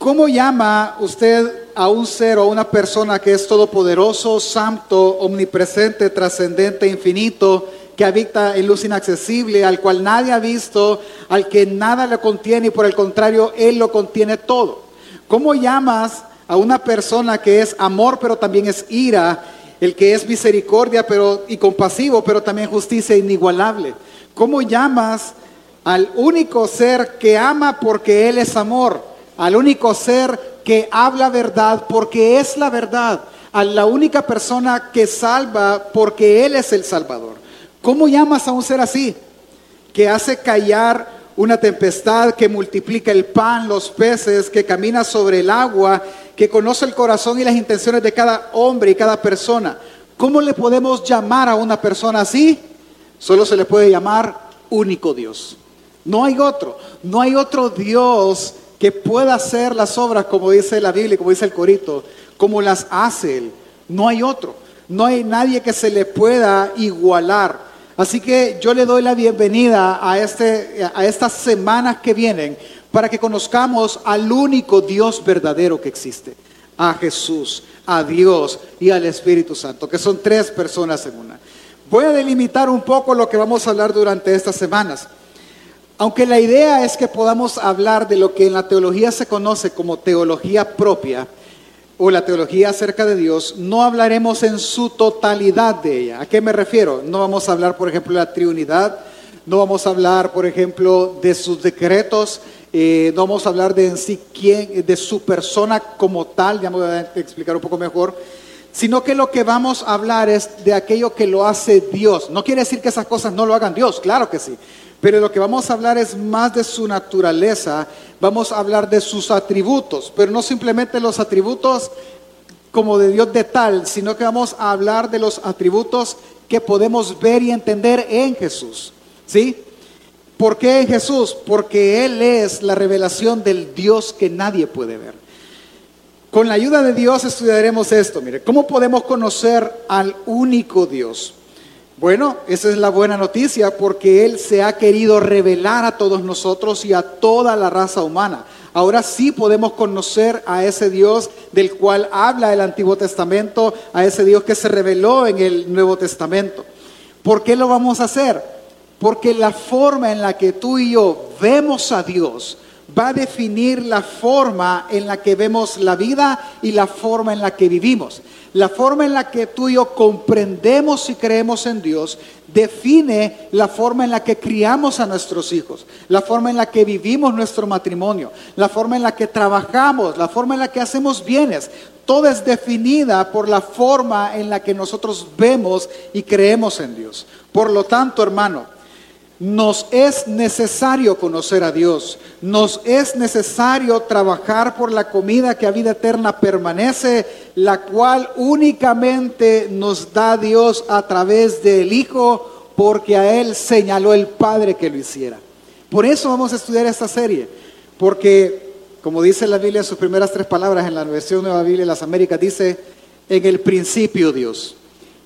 ¿Cómo llama usted a un ser o a una persona que es todopoderoso, santo, omnipresente, trascendente, infinito, que habita en luz inaccesible, al cual nadie ha visto, al que nada le contiene y por el contrario, Él lo contiene todo? ¿Cómo llamas a una persona que es amor pero también es ira, el que es misericordia pero y compasivo, pero también justicia inigualable? ¿Cómo llamas al único ser que ama porque Él es amor? Al único ser que habla verdad porque es la verdad, a la única persona que salva porque Él es el Salvador. ¿Cómo llamas a un ser así? Que hace callar una tempestad, que multiplica el pan, los peces, que camina sobre el agua, que conoce el corazón y las intenciones de cada hombre y cada persona. ¿Cómo le podemos llamar a una persona así? Solo se le puede llamar único Dios. No hay otro. No hay otro Dios que pueda hacer las obras, como dice la Biblia, como dice el corito, como las hace Él. No hay otro. No hay nadie que se le pueda igualar. Así que yo le doy la bienvenida a, este, a estas semanas que vienen para que conozcamos al único Dios verdadero que existe. A Jesús, a Dios y al Espíritu Santo, que son tres personas en una. Voy a delimitar un poco lo que vamos a hablar durante estas semanas. Aunque la idea es que podamos hablar de lo que en la teología se conoce como teología propia o la teología acerca de Dios, no hablaremos en su totalidad de ella. ¿A qué me refiero? No vamos a hablar, por ejemplo, de la Trinidad, no vamos a hablar, por ejemplo, de sus decretos, eh, no vamos a hablar de en sí quién, de su persona como tal, ya me voy a explicar un poco mejor, sino que lo que vamos a hablar es de aquello que lo hace Dios. No quiere decir que esas cosas no lo hagan Dios, claro que sí, pero lo que vamos a hablar es más de su naturaleza, vamos a hablar de sus atributos, pero no simplemente los atributos como de Dios de tal, sino que vamos a hablar de los atributos que podemos ver y entender en Jesús. ¿Sí? ¿Por qué en Jesús? Porque Él es la revelación del Dios que nadie puede ver. Con la ayuda de Dios estudiaremos esto. Mire, ¿cómo podemos conocer al único Dios? Bueno, esa es la buena noticia porque Él se ha querido revelar a todos nosotros y a toda la raza humana. Ahora sí podemos conocer a ese Dios del cual habla el Antiguo Testamento, a ese Dios que se reveló en el Nuevo Testamento. ¿Por qué lo vamos a hacer? Porque la forma en la que tú y yo vemos a Dios va a definir la forma en la que vemos la vida y la forma en la que vivimos. La forma en la que tú y yo comprendemos y creemos en Dios define la forma en la que criamos a nuestros hijos, la forma en la que vivimos nuestro matrimonio, la forma en la que trabajamos, la forma en la que hacemos bienes. Toda es definida por la forma en la que nosotros vemos y creemos en Dios. Por lo tanto, hermano, nos es necesario conocer a Dios, nos es necesario trabajar por la comida que a vida eterna permanece, la cual únicamente nos da Dios a través del Hijo, porque a Él señaló el Padre que lo hiciera. Por eso vamos a estudiar esta serie, porque como dice la Biblia en sus primeras tres palabras en la versión Nueva Biblia de las Américas, dice, en el principio Dios.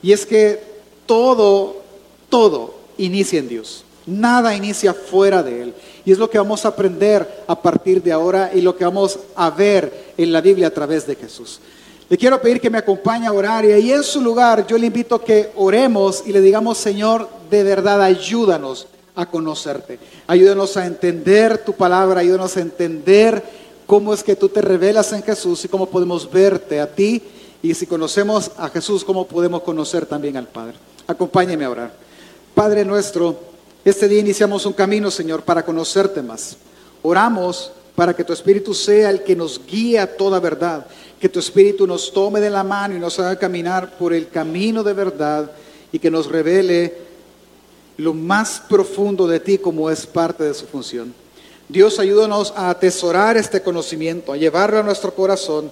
Y es que todo, todo inicia en Dios. Nada inicia fuera de Él. Y es lo que vamos a aprender a partir de ahora y lo que vamos a ver en la Biblia a través de Jesús. Le quiero pedir que me acompañe a orar y en su lugar yo le invito a que oremos y le digamos, Señor, de verdad ayúdanos a conocerte. Ayúdanos a entender tu palabra, ayúdanos a entender cómo es que tú te revelas en Jesús y cómo podemos verte a ti. Y si conocemos a Jesús, cómo podemos conocer también al Padre. Acompáñeme a orar. Padre nuestro, este día iniciamos un camino, Señor, para conocerte más. Oramos para que tu Espíritu sea el que nos guíe a toda verdad, que tu Espíritu nos tome de la mano y nos haga caminar por el camino de verdad y que nos revele lo más profundo de ti como es parte de su función. Dios, ayúdanos a atesorar este conocimiento, a llevarlo a nuestro corazón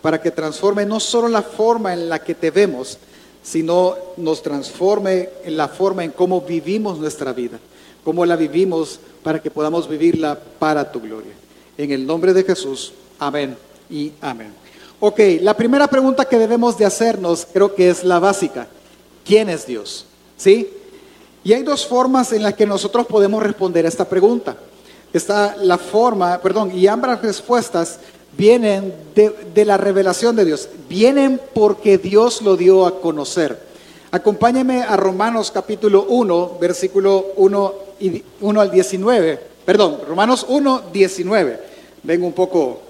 para que transforme no solo la forma en la que te vemos, sino nos transforme en la forma en cómo vivimos nuestra vida, cómo la vivimos para que podamos vivirla para tu gloria. En el nombre de Jesús, amén y amén. Ok, la primera pregunta que debemos de hacernos creo que es la básica. ¿Quién es Dios? ¿Sí? Y hay dos formas en las que nosotros podemos responder a esta pregunta. Está la forma, perdón, y ambas respuestas vienen de, la revelación de Dios, vienen porque Dios lo dio a conocer. Acompáñeme a Romanos capítulo 1, versículo 1, y 1 al 19. Perdón, Romanos 1, 19. Vengo un poco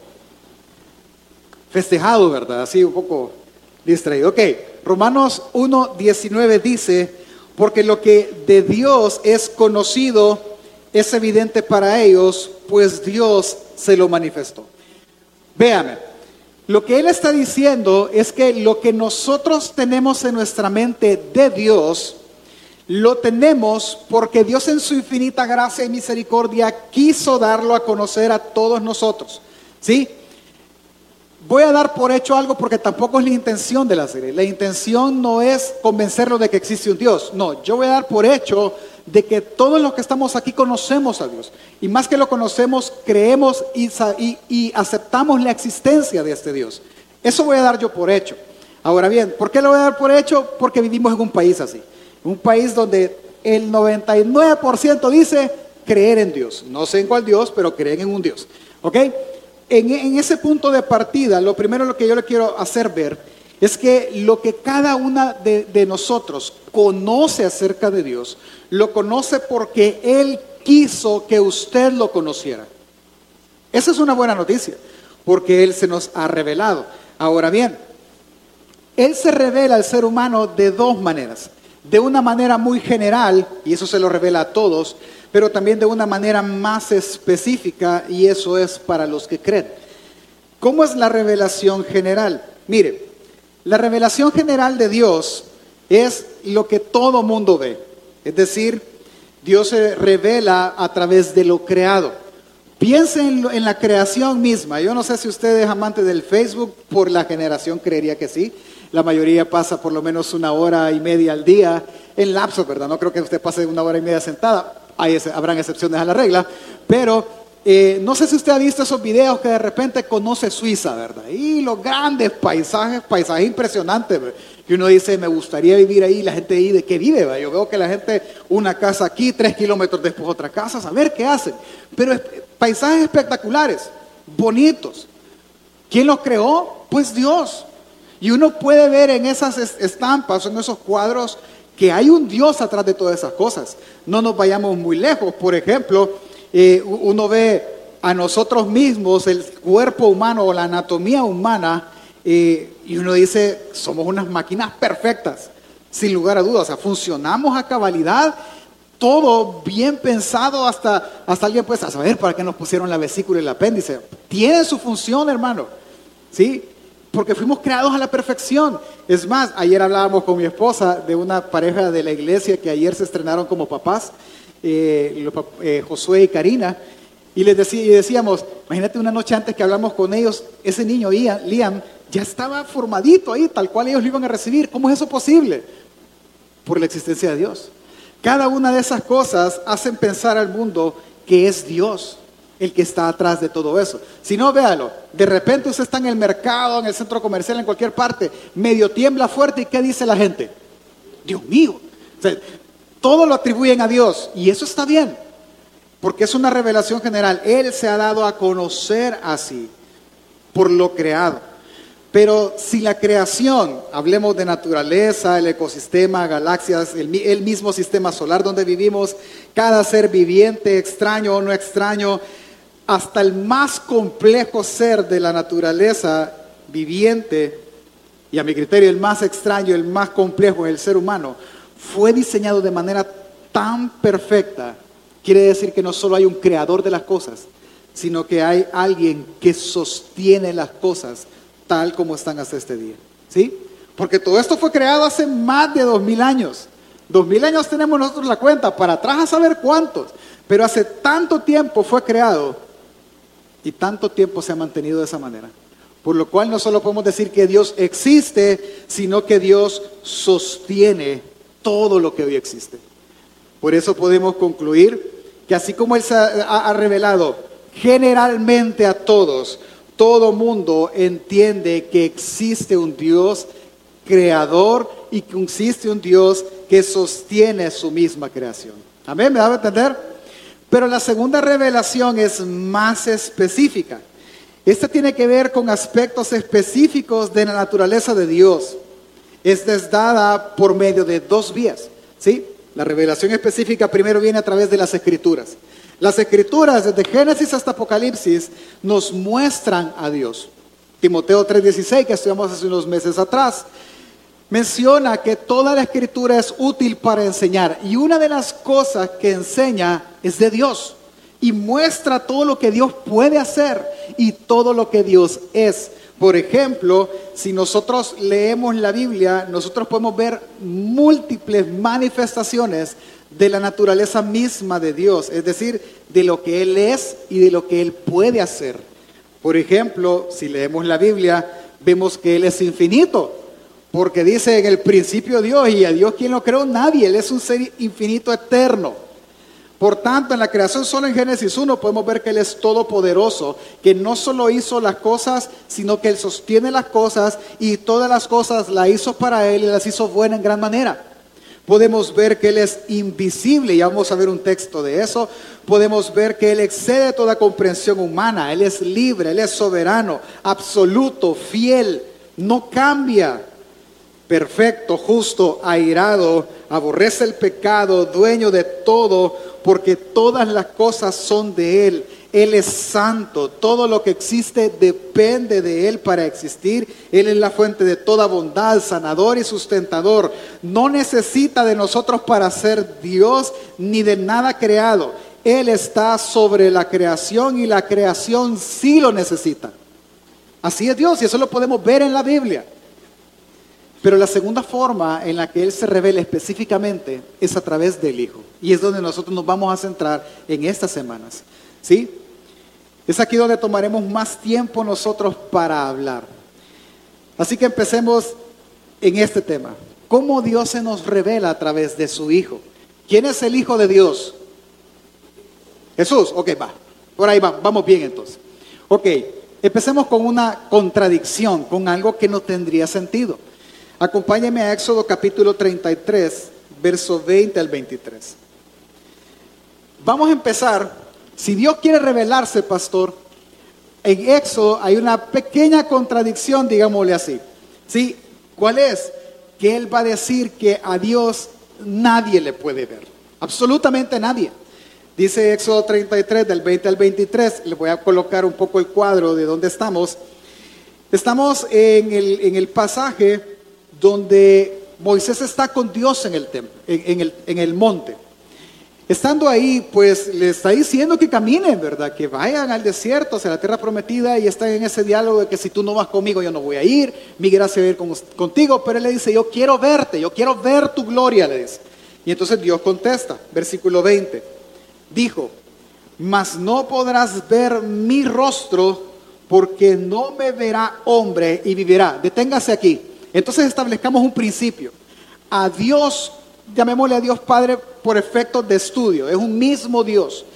festejado, ¿verdad? Así un poco distraído. Ok, Romanos 1, 19 dice, porque lo que de Dios es conocido es evidente para ellos, pues Dios se lo manifestó. Véame, lo que él está diciendo es que lo que nosotros tenemos en nuestra mente de Dios, lo tenemos porque Dios en su infinita gracia y misericordia quiso darlo a conocer a todos nosotros. ¿Sí? Voy a dar por hecho algo porque tampoco es la intención de la serie. La intención no es convencerlo de que existe un Dios. No, yo voy a dar por hecho de que todos los que estamos aquí conocemos a Dios. Y más que lo conocemos, creemos y, y, aceptamos la existencia de este Dios. Eso voy a dar yo por hecho. Ahora bien, ¿por qué lo voy a dar por hecho? Porque vivimos en un país así. Un país donde el 99% dice creer en Dios. No sé en cuál Dios, pero creen en un Dios. ¿Ok? En, ese punto de partida, lo primero lo que yo le quiero hacer ver es que lo que cada una de, de nosotros conoce acerca de Dios, lo conoce porque Él quiso que usted lo conociera. Esa es una buena noticia, porque Él se nos ha revelado. Ahora bien, Él se revela al ser humano de dos maneras. De una manera muy general, y eso se lo revela a todos, pero también de una manera más específica y eso es para los que creen. ¿Cómo es la revelación general? Mire, la revelación general de Dios es lo que todo mundo ve. Es decir, Dios se revela a través de lo creado. Piensen en, la creación misma. Yo no sé si usted es amante del Facebook, por la generación creería que sí. La mayoría pasa por lo menos una hora y media al día en lapso, ¿verdad? No creo que usted pase una hora y media sentada hay, habrán excepciones a la regla, pero eh, no sé si usted ha visto esos videos que de repente conoce Suiza, ¿verdad? Y los grandes paisajes, paisajes impresionantes, que uno dice, me gustaría vivir ahí, la gente ahí, ¿de qué vive? Yo veo que la gente, una casa aquí, tres kilómetros después otra casa, a ver qué hacen. Pero paisajes espectaculares, bonitos. ¿Quién los creó? Pues Dios. Y uno puede ver en esas estampas, en esos cuadros, que hay un Dios atrás de todas esas cosas. No nos vayamos muy lejos. Por ejemplo, eh, uno ve a nosotros mismos, el cuerpo humano o la anatomía humana, eh, y uno dice, somos unas máquinas perfectas, sin lugar a dudas. O sea, funcionamos a cabalidad, todo bien pensado, hasta, hasta alguien puede saber para qué nos pusieron la vesícula y el apéndice. Tiene su función, hermano. ¿Sí? Porque fuimos creados a la perfección. Es más, ayer hablábamos con mi esposa de una pareja de la iglesia que ayer se estrenaron como papás, eh, eh, Josué y Karina, y les decíamos, imagínate una noche antes que hablamos con ellos, ese niño Liam ya estaba formadito ahí, tal cual ellos lo iban a recibir. ¿Cómo es eso posible? Por la existencia de Dios. Cada una de esas cosas hacen pensar al mundo que es Dios el que está atrás de todo eso. Si no, véalo, de repente usted está en el mercado, en el centro comercial, en cualquier parte, medio tiembla fuerte y ¿qué dice la gente? Dios mío. todo lo atribuyen a Dios y eso está bien, porque es una revelación general. Él se ha dado a conocer así, por lo creado. Pero si la creación, hablemos de naturaleza, el ecosistema, galaxias, el mismo sistema solar donde vivimos, cada ser viviente, extraño o no extraño, hasta el más complejo ser de la naturaleza viviente, y a mi criterio el más extraño, el más complejo, el ser humano, fue diseñado de manera tan perfecta, quiere decir que no solo hay un creador de las cosas, sino que hay alguien que sostiene las cosas tal como están hasta este día. ¿Sí? Porque todo esto fue creado hace más de dos mil años. Dos mil años tenemos nosotros la cuenta, para atrás a saber cuántos. Pero hace tanto tiempo fue creado y tanto tiempo se ha mantenido de esa manera. Por lo cual no solo podemos decir que Dios existe, sino que Dios sostiene todo lo que hoy existe. Por eso podemos concluir que así como Él se ha, revelado generalmente a todos, todo mundo entiende que existe un Dios creador y que existe un Dios que sostiene su misma creación. Amén, ¿me da a entender? Pero la segunda revelación es más específica. Este tiene que ver con aspectos específicos de la naturaleza de Dios. Esta es dada por medio de dos vías. ¿sí? La revelación específica primero viene a través de las escrituras. Las escrituras, desde Génesis hasta Apocalipsis, nos muestran a Dios. Timoteo 3:16, que estudiamos hace unos meses atrás, menciona que toda la escritura es útil para enseñar. Y una de las cosas que enseña es de Dios. Y muestra todo lo que Dios puede hacer y todo lo que Dios es. Por ejemplo, si nosotros leemos la Biblia, nosotros podemos ver múltiples manifestaciones de la naturaleza misma de Dios, es decir, de lo que Él es y de lo que Él puede hacer. Por ejemplo, si leemos la Biblia, vemos que Él es infinito, porque dice en el principio Dios y a Dios quien lo creó, nadie, Él es un ser infinito eterno. Por tanto, en la creación solo en Génesis 1 podemos ver que Él es todopoderoso, que no solo hizo las cosas, sino que Él sostiene las cosas y todas las cosas las hizo para Él y las hizo buenas en gran manera. Podemos ver que Él es invisible, y vamos a ver un texto de eso. Podemos ver que Él excede toda comprensión humana, Él es libre, Él es soberano, absoluto, fiel, no cambia perfecto, justo, airado, aborrece el pecado, dueño de todo, porque todas las cosas son de Él. Él es santo, todo lo que existe depende de Él para existir. Él es la fuente de toda bondad, sanador y sustentador. No necesita de nosotros para ser Dios ni de nada creado. Él está sobre la creación y la creación sí lo necesita. Así es Dios y eso lo podemos ver en la Biblia. Pero la segunda forma en la que Él se revela específicamente es a través del Hijo. Y es donde nosotros nos vamos a centrar en estas semanas. ¿Sí? Es aquí donde tomaremos más tiempo nosotros para hablar. Así que empecemos en este tema. ¿Cómo Dios se nos revela a través de su Hijo? ¿Quién es el Hijo de Dios? Jesús. Ok, va. Por ahí va. Vamos bien entonces. Ok, empecemos con una contradicción, con algo que no tendría sentido. Acompáñeme a Éxodo capítulo 33, verso 20 al 23. Vamos a empezar, si Dios quiere revelarse, pastor, en Éxodo hay una pequeña contradicción, digámosle así. ¿Sí? ¿Cuál es? Que Él va a decir que a Dios nadie le puede ver, absolutamente nadie. Dice Éxodo 33, del 20 al 23, le voy a colocar un poco el cuadro de dónde estamos. Estamos en el, en el pasaje donde Moisés está con Dios en el, el, en el monte. Estando ahí, pues le está diciendo que caminen, ¿verdad? Que vayan al desierto, hacia la tierra prometida, y están en ese diálogo de que si tú no vas conmigo, yo no voy a ir, mi gracia va a ir contigo, pero él le dice, yo quiero verte, yo quiero ver tu gloria, le dice. Y entonces Dios contesta, versículo 20, dijo, mas no podrás ver mi rostro, porque no me verá hombre y vivirá. Deténgase aquí. Entonces establezcamos un principio. A Dios, llamémosle a Dios Padre por efectos de estudio, es un mismo Dios.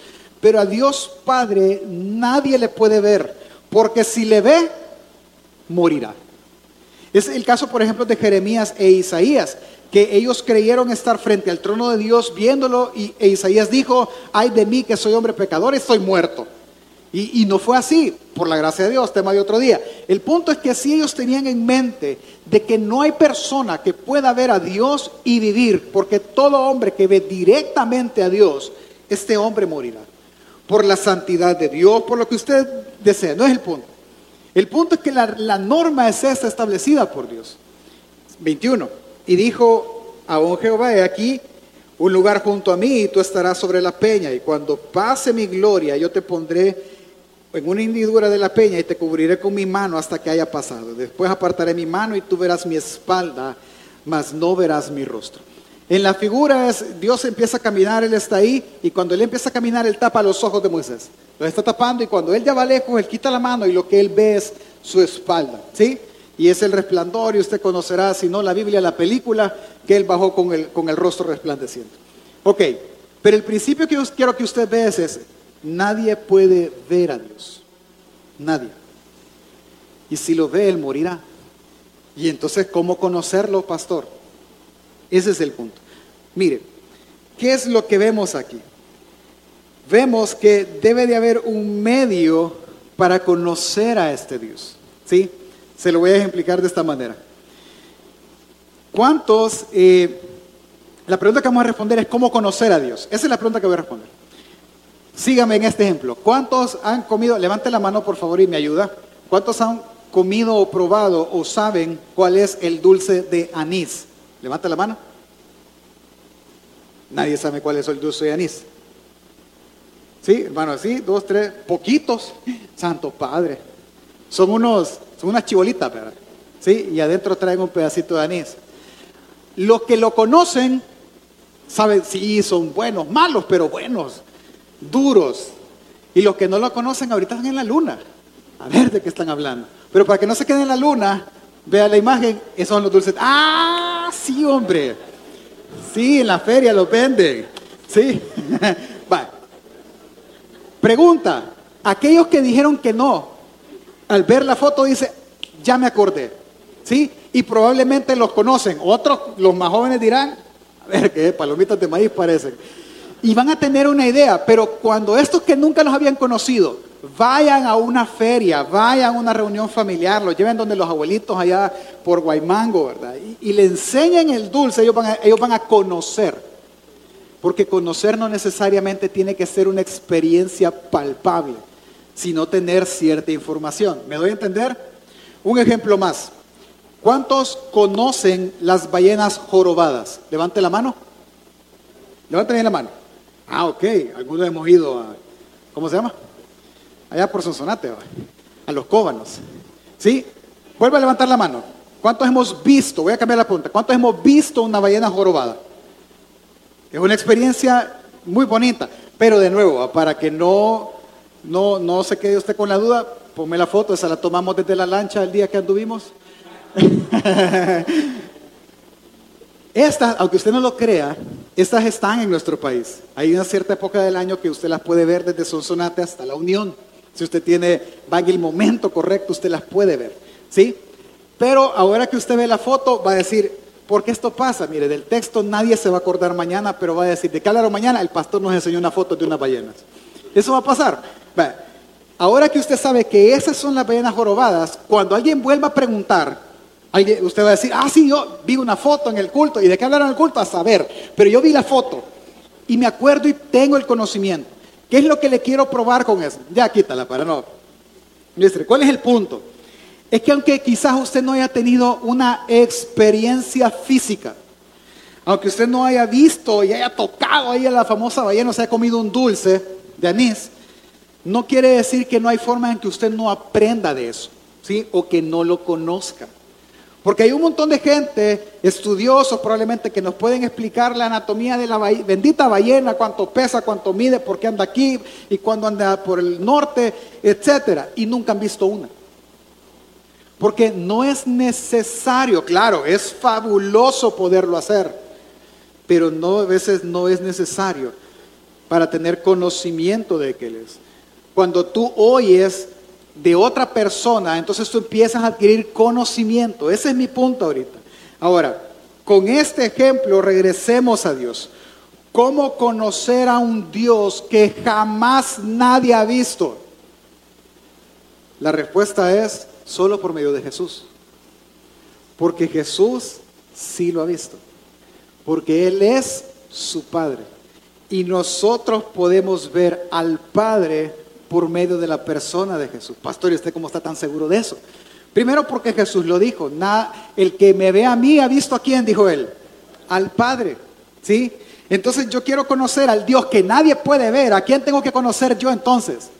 Pero a Dios Padre nadie le puede ver, porque si le ve, morirá. Es el caso, por ejemplo, de Jeremías e Isaías, que ellos creyeron estar frente al trono de Dios viéndolo y e Isaías dijo, ay de mí que soy hombre pecador, estoy muerto. Y, no fue así, por la gracia de Dios, tema de otro día. El punto es que si ellos tenían en mente de que no hay persona que pueda ver a Dios y vivir, porque todo hombre que ve directamente a Dios, este hombre morirá. Por la santidad de Dios, por lo que usted desea, no es el punto. El punto es que la, la norma es esta establecida por Dios. 21. Y dijo a un Jehová, he aquí un lugar junto a mí y tú estarás sobre la peña. Y cuando pase mi gloria, yo te pondré en una hendidura de la peña y te cubriré con mi mano hasta que haya pasado. Después apartaré mi mano y tú verás mi espalda, mas no verás mi rostro. En la figura es, Dios empieza a caminar, Él está ahí, y cuando Él empieza a caminar, Él tapa los ojos de Moisés. Lo está tapando y cuando Él ya va lejos, Él quita la mano y lo que Él ve es su espalda. ¿Sí? Y es el resplandor y usted conocerá, si no la Biblia, la película, que Él bajó con el, con el rostro resplandeciente. Ok, pero el principio que yo quiero que usted vea es. Nadie puede ver a Dios. Nadie. Y si lo ve, Él morirá. Y entonces, ¿cómo conocerlo, pastor? Ese es el punto. Mire, ¿qué es lo que vemos aquí? Vemos que debe de haber un medio para conocer a este Dios. ¿Sí? Se lo voy a ejemplificar de esta manera. ¿Cuántos? Eh, la pregunta que vamos a responder es cómo conocer a Dios. Esa es la pregunta que voy a responder. Sígame en este ejemplo. ¿Cuántos han comido? Levante la mano por favor y me ayuda. ¿Cuántos han comido o probado o saben cuál es el dulce de anís? Levante la mano. Nadie sabe cuál es el dulce de anís. Sí, hermano, así, dos, tres, poquitos. Santo Padre. Son unos, son unas chibolitas, ¿verdad? Sí, y adentro traen un pedacito de anís. Los que lo conocen saben, sí, son buenos, malos, pero buenos, duros. Y los que no lo conocen ahorita están en la luna. A ver de qué están hablando. Pero para que no se queden en la luna, vea la imagen, esos son los dulces. Ah, sí, hombre. Sí, en la feria los venden. Sí. Va. Pregunta, aquellos que dijeron que no, al ver la foto dice, ya me acordé. ¿Sí? Y probablemente los conocen. Otros, los más jóvenes dirán, a ver, qué palomitas de maíz parecen. Y van a tener una idea, pero cuando estos que nunca los habían conocido vayan a una feria, vayan a una reunión familiar, los lleven donde los abuelitos allá por Guaymango, ¿verdad? Y, le enseñen el dulce, ellos van, a conocer. Porque conocer no necesariamente tiene que ser una experiencia palpable, sino tener cierta información. ¿Me doy a entender? Un ejemplo más. ¿Cuántos conocen las ballenas jorobadas? Levante la mano. Levante bien la mano. Ah, ok. Algunos hemos ido a, ¿cómo se llama? Allá por Sonsonate, a los cóbanos. ¿Sí? Vuelve a levantar la mano. ¿Cuántos hemos visto? Voy a cambiar la pregunta. ¿Cuántos hemos visto una ballena jorobada? Es una experiencia muy bonita. Pero de nuevo, para que no, no, no se quede usted con la duda, ponme la foto, esa la tomamos desde la lancha el día que anduvimos. Estas, aunque usted no lo crea, estas están en nuestro país. Hay una cierta época del año que usted las puede ver desde Sonsonate hasta la Unión. Si usted tiene, va en el momento correcto, usted las puede ver. ¿Sí? Pero ahora que usted ve la foto, va a decir, ¿por qué esto pasa? Mire, del texto nadie se va a acordar mañana, pero va a decir, ¿de qué mañana? El pastor nos enseñó una foto de unas ballenas. Eso va a pasar. Ahora que usted sabe que esas son las ballenas jorobadas, cuando alguien vuelva a preguntar, usted va a decir, ah, sí, yo vi una foto en el culto. ¿Y de qué hablaron en el culto? A saber. Pero yo vi la foto. Y me acuerdo y tengo el conocimiento. ¿Qué es lo que le quiero probar con eso? Ya quítala para no. ¿Cuál es el punto? Es que aunque quizás usted no haya tenido una experiencia física, aunque usted no haya visto y haya tocado ahí a la famosa ballena, o se haya comido un dulce de anís, no quiere decir que no hay forma en que usted no aprenda de eso, ¿sí? O que no lo conozca. Porque hay un montón de gente, estudiosos probablemente, que nos pueden explicar la anatomía de la bendita ballena, cuánto pesa, cuánto mide, por qué anda aquí y cuándo anda por el norte, etcétera, y nunca han visto una. Porque no es necesario, claro, es fabuloso poderlo hacer, pero no a veces no es necesario para tener conocimiento de qué es. Cuando tú oyes de otra persona, entonces tú empiezas a adquirir conocimiento. Ese es mi punto ahorita. Ahora, con este ejemplo regresemos a Dios. ¿Cómo conocer a un Dios que jamás nadie ha visto? La respuesta es solo por medio de Jesús. Porque Jesús sí lo ha visto. Porque Él es su Padre. Y nosotros podemos ver al Padre por medio de la persona de Jesús. Pastor, ¿y usted cómo está tan seguro de eso? Primero porque Jesús lo dijo, nada, el que me ve a mí ha visto a quién, dijo él, al Padre, ¿sí? Entonces yo quiero conocer al Dios que nadie puede ver, ¿a quién tengo que conocer yo entonces?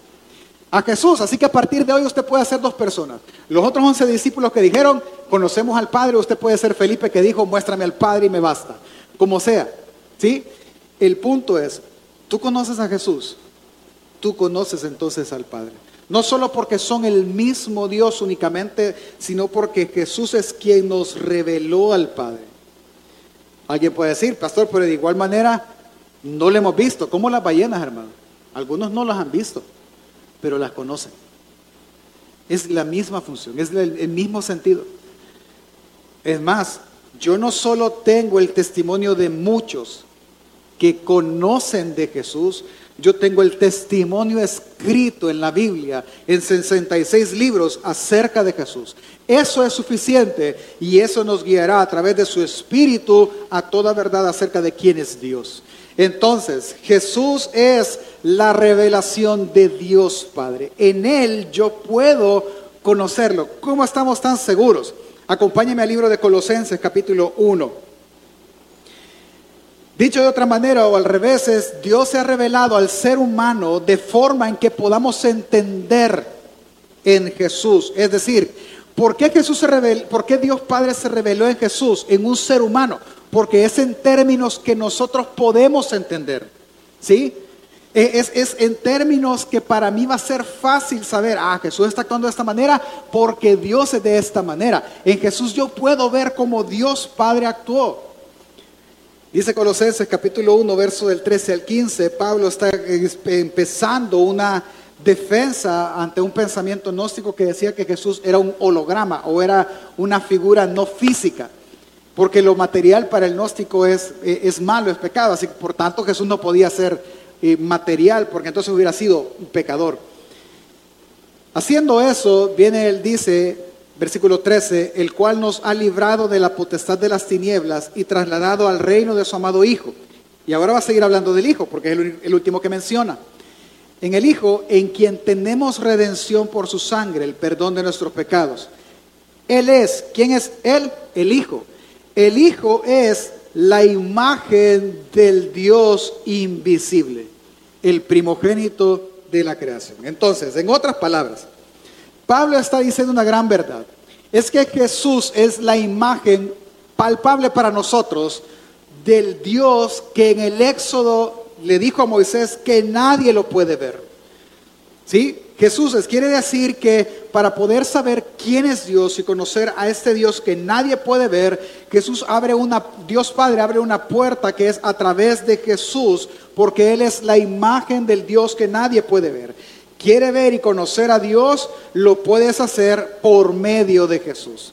A Jesús, así que a partir de hoy usted puede ser dos personas. Los otros once discípulos que dijeron, conocemos al Padre, usted puede ser Felipe que dijo, muéstrame al Padre y me basta, como sea, ¿sí? El punto es, tú conoces a Jesús, tú conoces entonces al Padre. No solo porque son el mismo Dios únicamente, sino porque Jesús es quien nos reveló al Padre. Alguien puede decir, pastor, pero de igual manera no le hemos visto, como las ballenas, hermano. Algunos no las han visto, pero las conocen. Es la misma función, es el mismo sentido. Es más, yo no solo tengo el testimonio de muchos, que conocen de Jesús. Yo tengo el testimonio escrito en la Biblia, en 66 libros acerca de Jesús. Eso es suficiente y eso nos guiará a través de su espíritu a toda verdad acerca de quién es Dios. Entonces, Jesús es la revelación de Dios Padre. En Él yo puedo conocerlo. ¿Cómo estamos tan seguros? Acompáñeme al libro de Colosenses capítulo 1. Dicho de otra manera o al revés, es Dios se ha revelado al ser humano de forma en que podamos entender en Jesús. Es decir, ¿por qué, Jesús se reveló, ¿por qué Dios Padre se reveló en Jesús, en un ser humano? Porque es en términos que nosotros podemos entender. ¿Sí? E, es, es, en términos que para mí va a ser fácil saber, ah, Jesús está actuando de esta manera porque Dios es de esta manera. En Jesús yo puedo ver cómo Dios Padre actuó. Dice Colosenses capítulo 1, verso del 13 al 15, Pablo está empezando una defensa ante un pensamiento gnóstico que decía que Jesús era un holograma o era una figura no física, porque lo material para el gnóstico es, eh, es malo, es pecado, así que por tanto Jesús no podía ser eh, material, porque entonces hubiera sido un pecador. Haciendo eso, viene él, dice, versículo 13, el cual nos ha librado de la potestad de las tinieblas y trasladado al reino de su amado Hijo. Y ahora va a seguir hablando del Hijo, porque es el, último que menciona. En el Hijo, en quien tenemos redención por su sangre, el perdón de nuestros pecados. Él es, ¿quién es Él? El Hijo. El Hijo es la imagen del Dios invisible, el primogénito de la creación. Entonces, en otras palabras, Pablo está diciendo una gran verdad. Es que Jesús es la imagen palpable para nosotros del Dios que en el Éxodo le dijo a Moisés que nadie lo puede ver. ¿Sí? Jesús es, quiere decir que para poder saber quién es Dios y conocer a este Dios que nadie puede ver, Jesús abre una, Dios Padre abre una puerta que es a través de Jesús, porque Él es la imagen del Dios que nadie puede ver quiere ver y conocer a Dios, lo puedes hacer por medio de Jesús.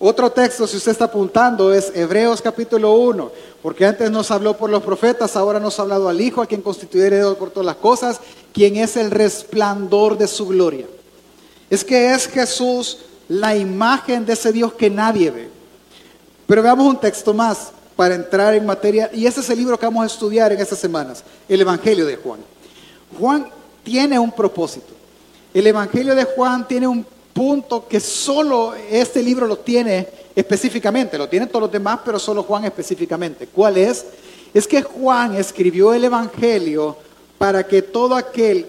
Otro texto, si usted está apuntando, es Hebreos capítulo 1, porque antes nos habló por los profetas, ahora nos ha hablado al Hijo, a quien constituye heredero por todas las cosas, quien es el resplandor de su gloria. Es que es Jesús la imagen de ese Dios que nadie ve. Pero veamos un texto más para entrar en materia, y ese es el libro que vamos a estudiar en estas semanas, el Evangelio de Juan. Juan tiene un propósito. El Evangelio de Juan tiene un punto que solo este libro lo tiene específicamente, lo tienen todos los demás, pero solo Juan específicamente. ¿Cuál es? Es que Juan escribió el Evangelio para que todo aquel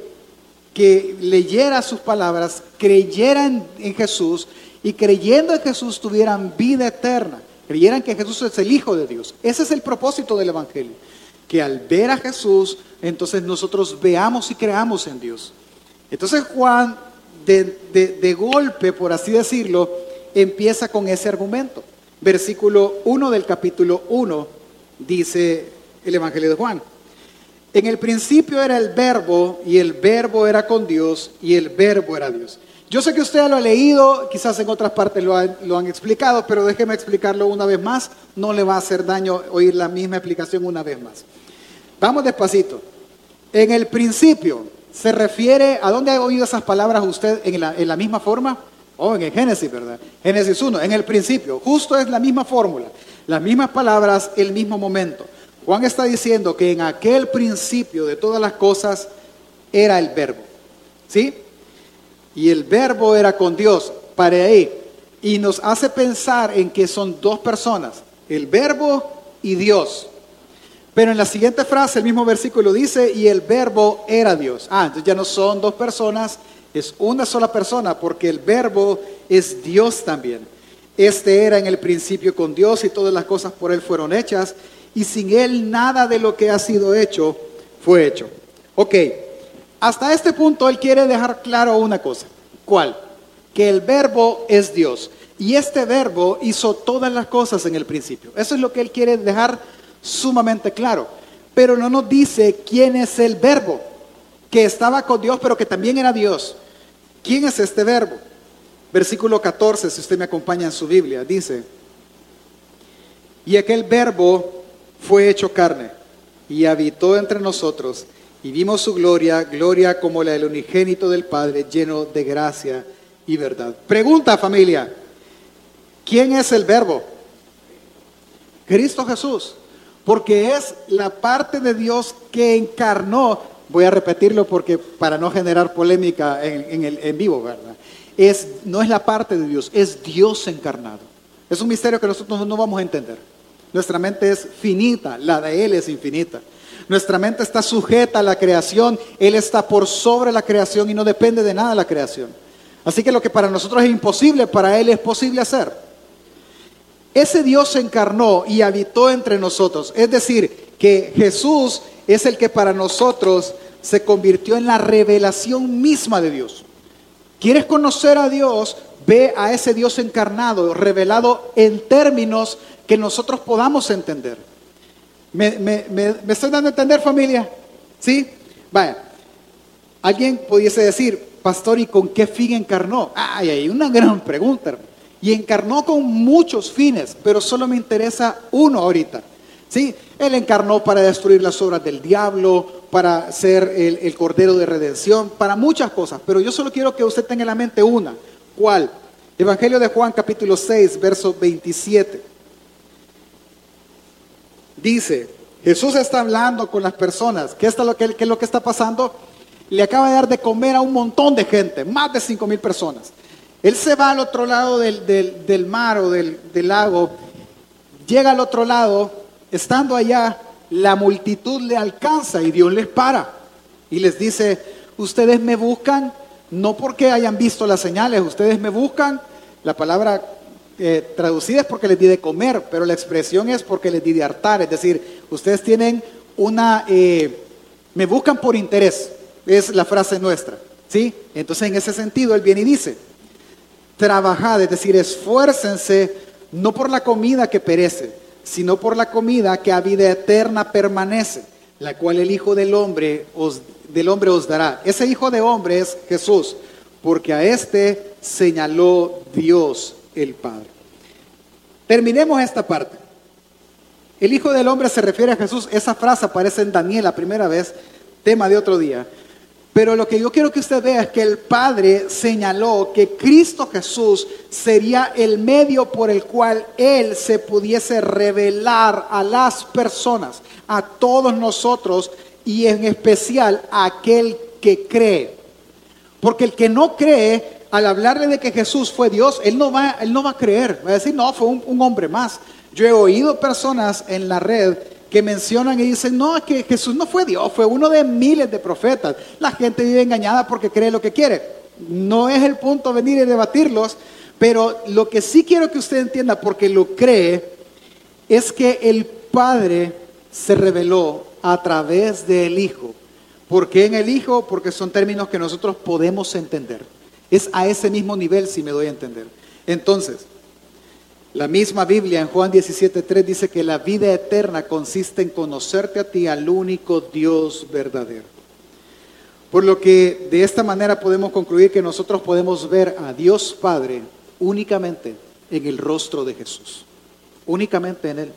que leyera sus palabras creyera en, en Jesús y creyendo en Jesús tuvieran vida eterna, creyeran que Jesús es el Hijo de Dios. Ese es el propósito del Evangelio que al ver a Jesús, entonces nosotros veamos y creamos en Dios. Entonces Juan, de, golpe, por así decirlo, empieza con ese argumento. Versículo 1 del capítulo 1 dice el Evangelio de Juan. En el principio era el verbo y el verbo era con Dios y el verbo era Dios. Yo sé que usted lo ha leído, quizás en otras partes lo, lo, han explicado, pero déjeme explicarlo una vez más. No le va a hacer daño oír la misma explicación una vez más. Vamos despacito. En el principio se refiere, ¿a dónde ha oído esas palabras usted en la, misma forma? Oh, en el Génesis, ¿verdad? Génesis 1, en el principio. Justo es la misma fórmula. Las mismas palabras, el mismo momento. Juan está diciendo que en aquel principio de todas las cosas era el verbo. ¿Sí? Y el verbo era con Dios. Para ahí. Y nos hace pensar en que son dos personas. El verbo y Dios. Pero en la siguiente frase, el mismo versículo dice, y el verbo era Dios. Ah, entonces ya no son dos personas, es una sola persona, porque el verbo es Dios también. Este era en el principio con Dios y todas las cosas por Él fueron hechas, y sin Él nada de lo que ha sido hecho fue hecho. Ok, hasta este punto Él quiere dejar claro una cosa. ¿Cuál? Que el verbo es Dios. Y este verbo hizo todas las cosas en el principio. Eso es lo que Él quiere dejar sumamente claro. Pero no nos dice quién es el verbo, que estaba con Dios, pero que también era Dios. ¿Quién es este verbo? Versículo 14, si usted me acompaña en su Biblia, dice, y aquel verbo fue hecho carne y habitó entre nosotros y vimos su gloria, gloria como la del unigénito del Padre, lleno de gracia y verdad. Pregunta familia, ¿quién es el verbo? Cristo Jesús, porque es la parte de Dios que encarnó, voy a repetirlo porque para no generar polémica en, el, en vivo, ¿verdad? Es, no es la parte de Dios, es Dios encarnado. Es un misterio que nosotros no vamos a entender. Nuestra mente es finita, la de Él es infinita. Nuestra mente está sujeta a la creación, Él está por sobre la creación y no depende de nada de la creación. Así que lo que para nosotros es imposible, para Él es posible hacer. Ese Dios se encarnó y habitó entre nosotros. Es decir, que Jesús es el que para nosotros se convirtió en la revelación misma de Dios. ¿Quieres conocer a Dios? Ve a ese Dios encarnado, revelado en términos que nosotros podamos entender. ¿Me, estoy dando a entender, familia? ¿Sí? Vaya. Alguien pudiese decir, pastor, ¿y con qué fin encarnó? Ay, hay una gran pregunta. Y encarnó con muchos fines, pero solo me interesa uno ahorita. ¿Sí? Él encarnó para destruir las obras del diablo, para ser el, el, cordero de redención, para muchas cosas. Pero yo solo quiero que usted tenga en la mente una. ¿Cuál? Evangelio de Juan capítulo 6, verso 27. Dice, Jesús está hablando con las personas. ¿Qué, está lo que, qué es lo que está pasando? Le acaba de dar de comer a un montón de gente, más de 5 mil personas. Él se va al otro lado del, mar o del, lago, llega al otro lado, estando allá, la multitud le alcanza y Dios les para y les dice, ustedes me buscan no porque hayan visto las señales, ustedes me buscan, la palabra eh, traducida es porque les di de comer, pero la expresión es porque les di de hartar, es decir, ustedes tienen una, eh, me buscan por interés, es la frase nuestra, ¿sí? Entonces en ese sentido él viene y dice, trabajad, es decir, esfuércense no por la comida que perece, sino por la comida que a vida eterna permanece, la cual el Hijo del Hombre os, del hombre os dará. Ese Hijo de Hombre es Jesús, porque a este señaló Dios el Padre. Terminemos esta parte. El Hijo del Hombre se refiere a Jesús. Esa frase aparece en Daniel la primera vez, tema de otro día. Pero lo que yo quiero que usted vea es que el Padre señaló que Cristo Jesús sería el medio por el cual Él se pudiese revelar a las personas, a todos nosotros y en especial a aquel que cree. Porque el que no cree, al hablarle de que Jesús fue Dios, él no va, él no va a creer. Va a decir, no, fue un, un hombre más. Yo he oído personas en la red que mencionan y dicen, no, es que Jesús no fue Dios, fue uno de miles de profetas. La gente vive engañada porque cree lo que quiere. No es el punto venir y debatirlos, pero lo que sí quiero que usted entienda, porque lo cree, es que el Padre se reveló a través del Hijo. ¿Por qué en el Hijo? Porque son términos que nosotros podemos entender. Es a ese mismo nivel si me doy a entender. Entonces, la misma Biblia en Juan 17.3 dice que la vida eterna consiste en conocerte a ti, al único Dios verdadero. Por lo que de esta manera podemos concluir que nosotros podemos ver a Dios Padre únicamente en el rostro de Jesús, únicamente en Él.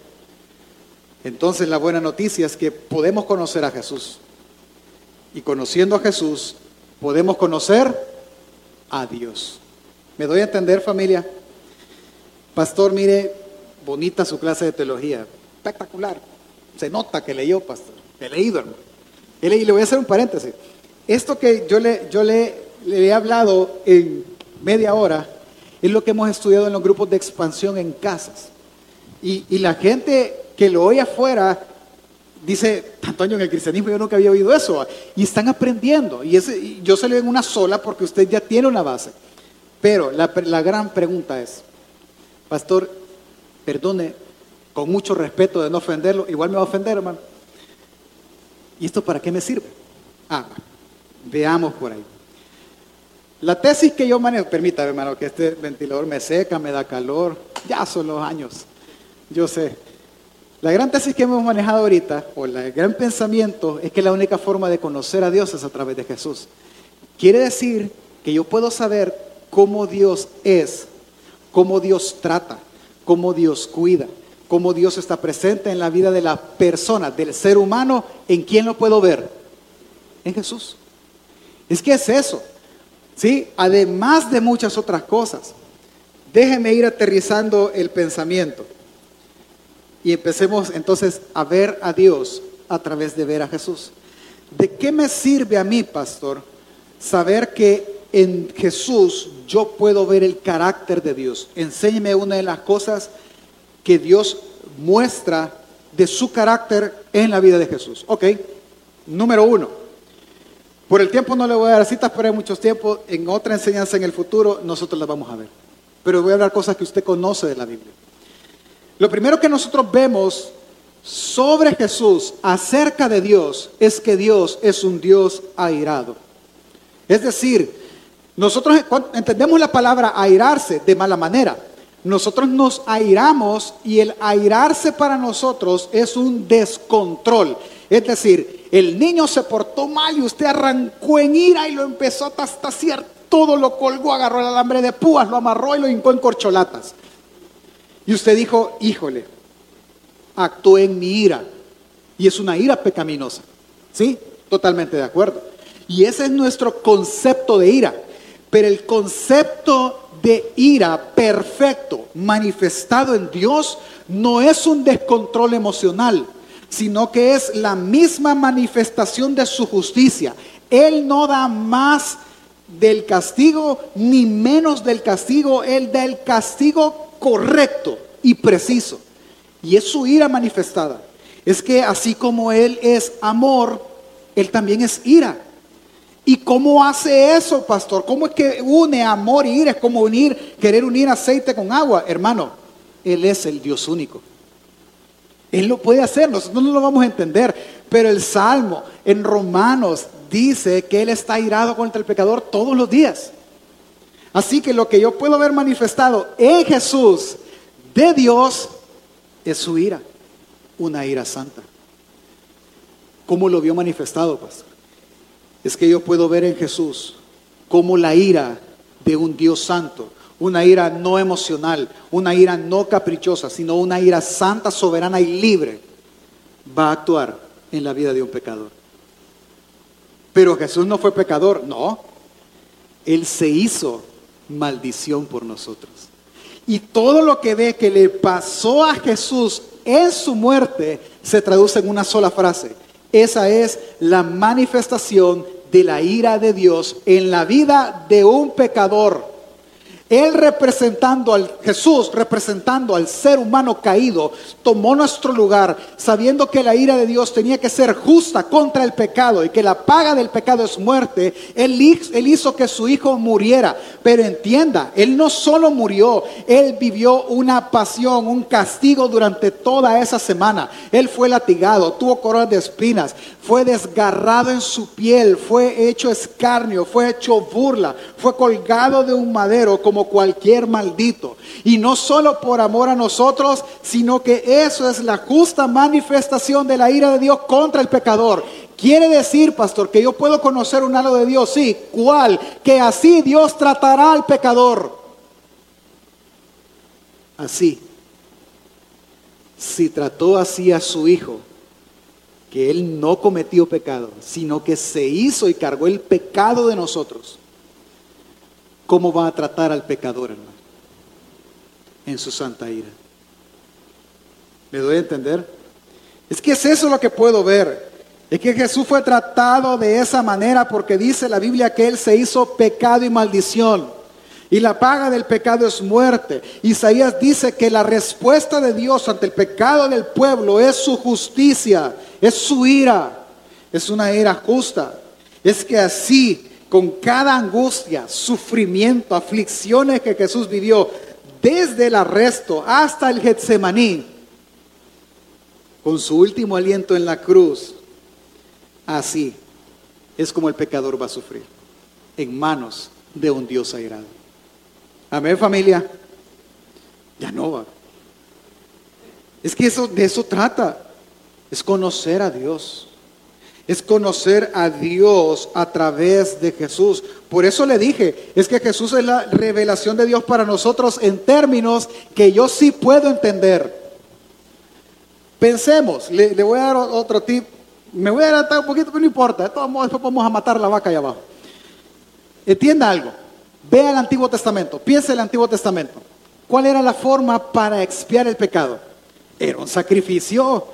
Entonces la buena noticia es que podemos conocer a Jesús. Y conociendo a Jesús, podemos conocer a Dios. ¿Me doy a entender familia? Pastor, mire, bonita su clase de teología, espectacular. Se nota que leyó, pastor, he leído, hermano. Y le voy a hacer un paréntesis. Esto que yo le, he hablado en media hora es lo que hemos estudiado en los grupos de expansión en casas. Y, la gente que lo oye afuera dice, Antonio, en el cristianismo yo nunca había oído eso. Y están aprendiendo. Y, yo se lo en una sola porque usted ya tiene una base. Pero la gran pregunta es, Pastor, perdone, con mucho respeto de no ofenderlo, igual me va a ofender, hermano. ¿Y esto para qué me sirve? Ah, veamos por ahí. La tesis que yo manejo, permítame, hermano, que este ventilador me seca, me da calor, ya son los años, yo sé. La gran tesis que hemos manejado ahorita, o el gran pensamiento, es que la única forma de conocer a Dios es a través de Jesús. Quiere decir que yo puedo saber cómo Dios es cómo Dios trata, cómo Dios cuida, cómo Dios está presente en la vida de la persona, del ser humano, ¿en quién lo puedo ver? En Jesús. Es que es eso. ¿Sí? Además de muchas otras cosas. Déjeme ir aterrizando el pensamiento. Y empecemos entonces a ver a Dios a través de ver a Jesús. ¿De qué me sirve a mí, pastor, saber que en Jesús yo puedo ver el carácter de Dios? Enséñeme una de las cosas que Dios muestra de su carácter en la vida de Jesús. Ok, número uno. Por el tiempo no le voy a dar citas, pero hay muchos tiempos. En otra enseñanza en el futuro nosotros las vamos a ver. Pero voy a hablar cosas que usted conoce de la Biblia. Lo primero que nosotros vemos sobre Jesús acerca de Dios es que Dios es un Dios airado. Es decir, nosotros entendemos la palabra airarse de mala manera. Nosotros nos airamos y el airarse para nosotros es un descontrol. Es decir, el niño se portó mal y usted arrancó en ira y lo empezó a tastaciar todo, lo colgó, agarró el alambre de púas, lo amarró y lo hincó en corcholatas. Y usted dijo, híjole, actué en mi ira. Y es una ira pecaminosa. ¿Sí? Totalmente de acuerdo. Y ese es nuestro concepto de ira. Pero el concepto de ira perfecto manifestado en Dios no es un descontrol emocional, sino que es la misma manifestación de su justicia. Él no da más del castigo ni menos del castigo, Él da el castigo correcto y preciso. Y es su ira manifestada. Es que así como Él es amor, Él también es ira. ¿Y cómo hace eso, pastor? ¿Cómo es que une amor y ira? Es como unir, querer unir aceite con agua. Hermano, Él es el Dios único. Él lo puede hacer, nosotros no lo vamos a entender. Pero el Salmo en Romanos dice que Él está irado contra el pecador todos los días. Así que lo que yo puedo ver manifestado en Jesús de Dios es su ira, una ira santa. ¿Cómo lo vio manifestado, pastor? Es que yo puedo ver en Jesús como la ira de un Dios santo, una ira no emocional, una ira no caprichosa, sino una ira santa, soberana y libre, va a actuar en la vida de un pecador. Pero Jesús no fue pecador, no. Él se hizo maldición por nosotros. Y todo lo que ve que le pasó a Jesús en su muerte se traduce en una sola frase. Esa es la manifestación de la ira de Dios en la vida de un pecador. Él representando al Jesús, representando al ser humano caído, tomó nuestro lugar, sabiendo que la ira de Dios tenía que ser justa contra el pecado y que la paga del pecado es muerte. Él, él hizo que su hijo muriera. Pero entienda, Él no solo murió, Él vivió una pasión, un castigo durante toda esa semana. Él fue latigado, tuvo coronas de espinas, fue desgarrado en su piel, fue hecho escarnio, fue hecho burla, fue colgado de un madero como cualquier maldito. Y no solo por amor a nosotros, sino que eso es la justa manifestación de la ira de Dios contra el pecador. Quiere decir, pastor, que yo puedo conocer un algo de Dios, sí, ¿cuál? Que así Dios tratará al pecador. Así. Si trató así a su hijo, que él no cometió pecado, sino que se hizo y cargó el pecado de nosotros cómo va a tratar al pecador, hermano, en su santa ira. ¿Me doy a entender? Es que es eso lo que puedo ver. Es que Jesús fue tratado de esa manera porque dice la Biblia que Él se hizo pecado y maldición. Y la paga del pecado es muerte. Isaías dice que la respuesta de Dios ante el pecado del pueblo es su justicia, es su ira. Es una ira justa. Es que así con cada angustia, sufrimiento, aflicciones que Jesús vivió, desde el arresto hasta el Getsemaní, con su último aliento en la cruz, así es como el pecador va a sufrir, en manos de un Dios airado. Amén familia, ya no va. Es que eso, de eso trata, es conocer a Dios es conocer a Dios a través de Jesús. Por eso le dije, es que Jesús es la revelación de Dios para nosotros en términos que yo sí puedo entender. Pensemos, le, voy a dar otro tip. Me voy a adelantar un poquito, pero no importa. De todos modos, después vamos a matar la vaca allá abajo. Entienda algo. Vea el Antiguo Testamento. Piense el Antiguo Testamento. ¿Cuál era la forma para expiar el pecado? Era un sacrificio,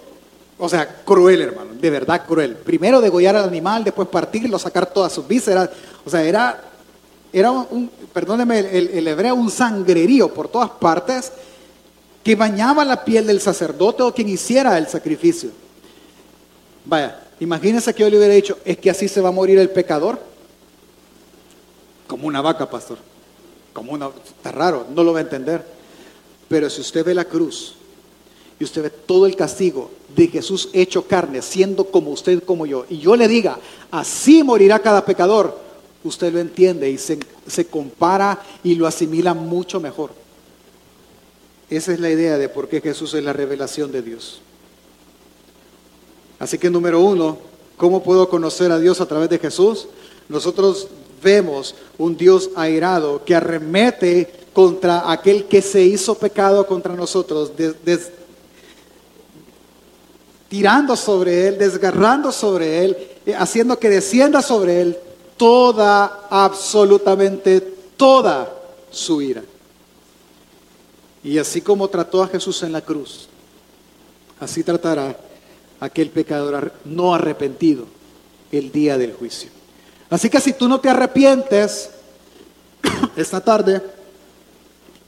o sea, cruel, hermano, de verdad cruel. Primero degollar al animal, después partirlo, sacar todas sus vísceras. O sea, era, era un, perdóneme el, hebreo, un sangrerío por todas partes que bañaba la piel del sacerdote o quien hiciera el sacrificio. Vaya, imagínense que yo le hubiera dicho, es que así se va a morir el pecador. Como una vaca, pastor. Como una, está raro, no lo va a entender. Pero si usted ve la cruz y usted ve todo el castigo de Jesús hecho carne, siendo como usted, como yo, y yo le diga, así morirá cada pecador, usted lo entiende y se, se compara y lo asimila mucho mejor. Esa es la idea de por qué Jesús es la revelación de Dios. Así que número uno, ¿cómo puedo conocer a Dios a través de Jesús? Nosotros vemos un Dios airado que arremete contra aquel que se hizo pecado contra nosotros, tirando sobre él, desgarrando sobre él, eh, haciendo que descienda sobre él toda, absolutamente toda su ira. Y así como trató a Jesús en la cruz, así tratará aquel pecador no arrepentido el día del juicio. Así que si tú no te arrepientes esta tarde,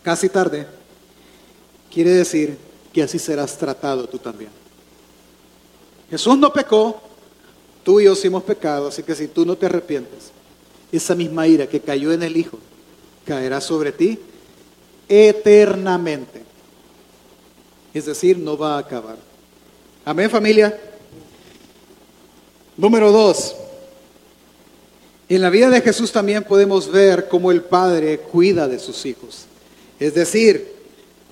casi tarde, quiere decir que así serás tratado tú también. Jesús no pecó, tú y yo sí hemos pecado, así que si tú no te arrepientes, esa misma ira que cayó en el Hijo caerá sobre ti eternamente. Es decir, no va a acabar. Amén familia. Número dos. En la vida de Jesús también podemos ver cómo el Padre cuida de sus hijos. Es decir,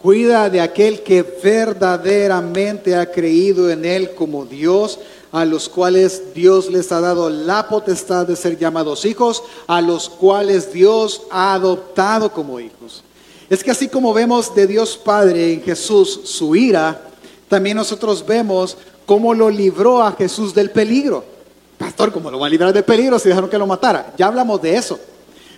cuida de aquel que verdaderamente ha creído en Él como Dios, a los cuales Dios les ha dado la potestad de ser llamados hijos, a los cuales Dios ha adoptado como hijos. Es que así como vemos de Dios Padre en Jesús su ira, también nosotros vemos cómo lo libró a Jesús del peligro. Pastor, ¿cómo lo va a librar de peligro si dejaron que lo matara? Ya hablamos de eso.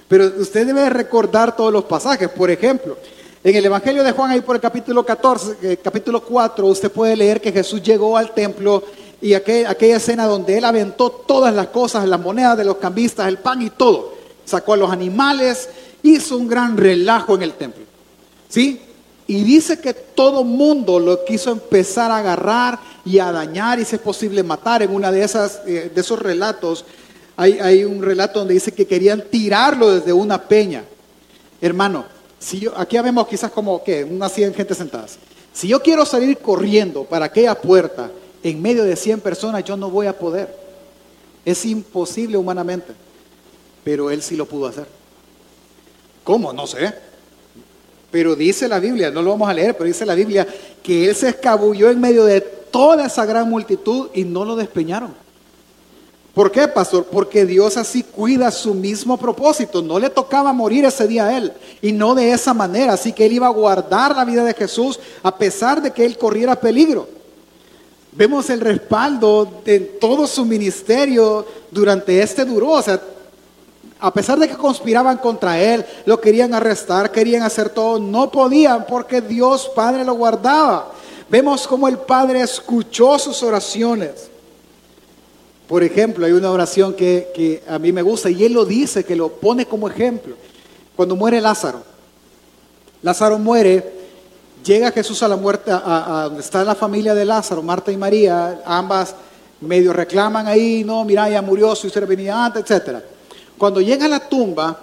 Pero usted debe recordar todos los pasajes. Por ejemplo, en el Evangelio de Juan, ahí por el capítulo 14, eh, capítulo 4, usted puede leer que Jesús llegó al templo y aquella escena donde él aventó todas las cosas, las monedas de los cambistas, el pan y todo. Sacó a los animales, hizo un gran relajo en el templo. ¿Sí? Y dice que todo mundo lo quiso empezar a agarrar y a dañar y si es posible matar. En una de esas eh, de esos relatos hay, hay, un relato donde dice que querían tirarlo desde una peña. Hermano, si yo, aquí vemos quizás como que unas 100 gente sentadas. Si yo quiero salir corriendo para aquella puerta en medio de 100 personas, yo no voy a poder. Es imposible humanamente. Pero él sí lo pudo hacer. ¿Cómo? No sé. Pero dice la Biblia, no lo vamos a leer, pero dice la Biblia que él se escabulló en medio de toda esa gran multitud y no lo despeñaron. ¿Por qué, pastor? Porque Dios así cuida su mismo propósito. No le tocaba morir ese día a él y no de esa manera. Así que él iba a guardar la vida de Jesús a pesar de que él corriera peligro. Vemos el respaldo de todo su ministerio durante este duro. O sea, a pesar de que conspiraban contra él, lo querían arrestar, querían hacer todo, no podían porque Dios Padre lo guardaba. Vemos cómo el Padre escuchó sus oraciones. Por ejemplo, hay una oración que, a mí me gusta y él lo dice, que lo pone como ejemplo. Cuando muere Lázaro, Lázaro muere, llega Jesús a la muerte, a, donde está la familia de Lázaro, Marta y María, ambas medio reclaman ahí, no, mira, ya murió, si usted venía antes, etcétera. Cuando llega a la tumba,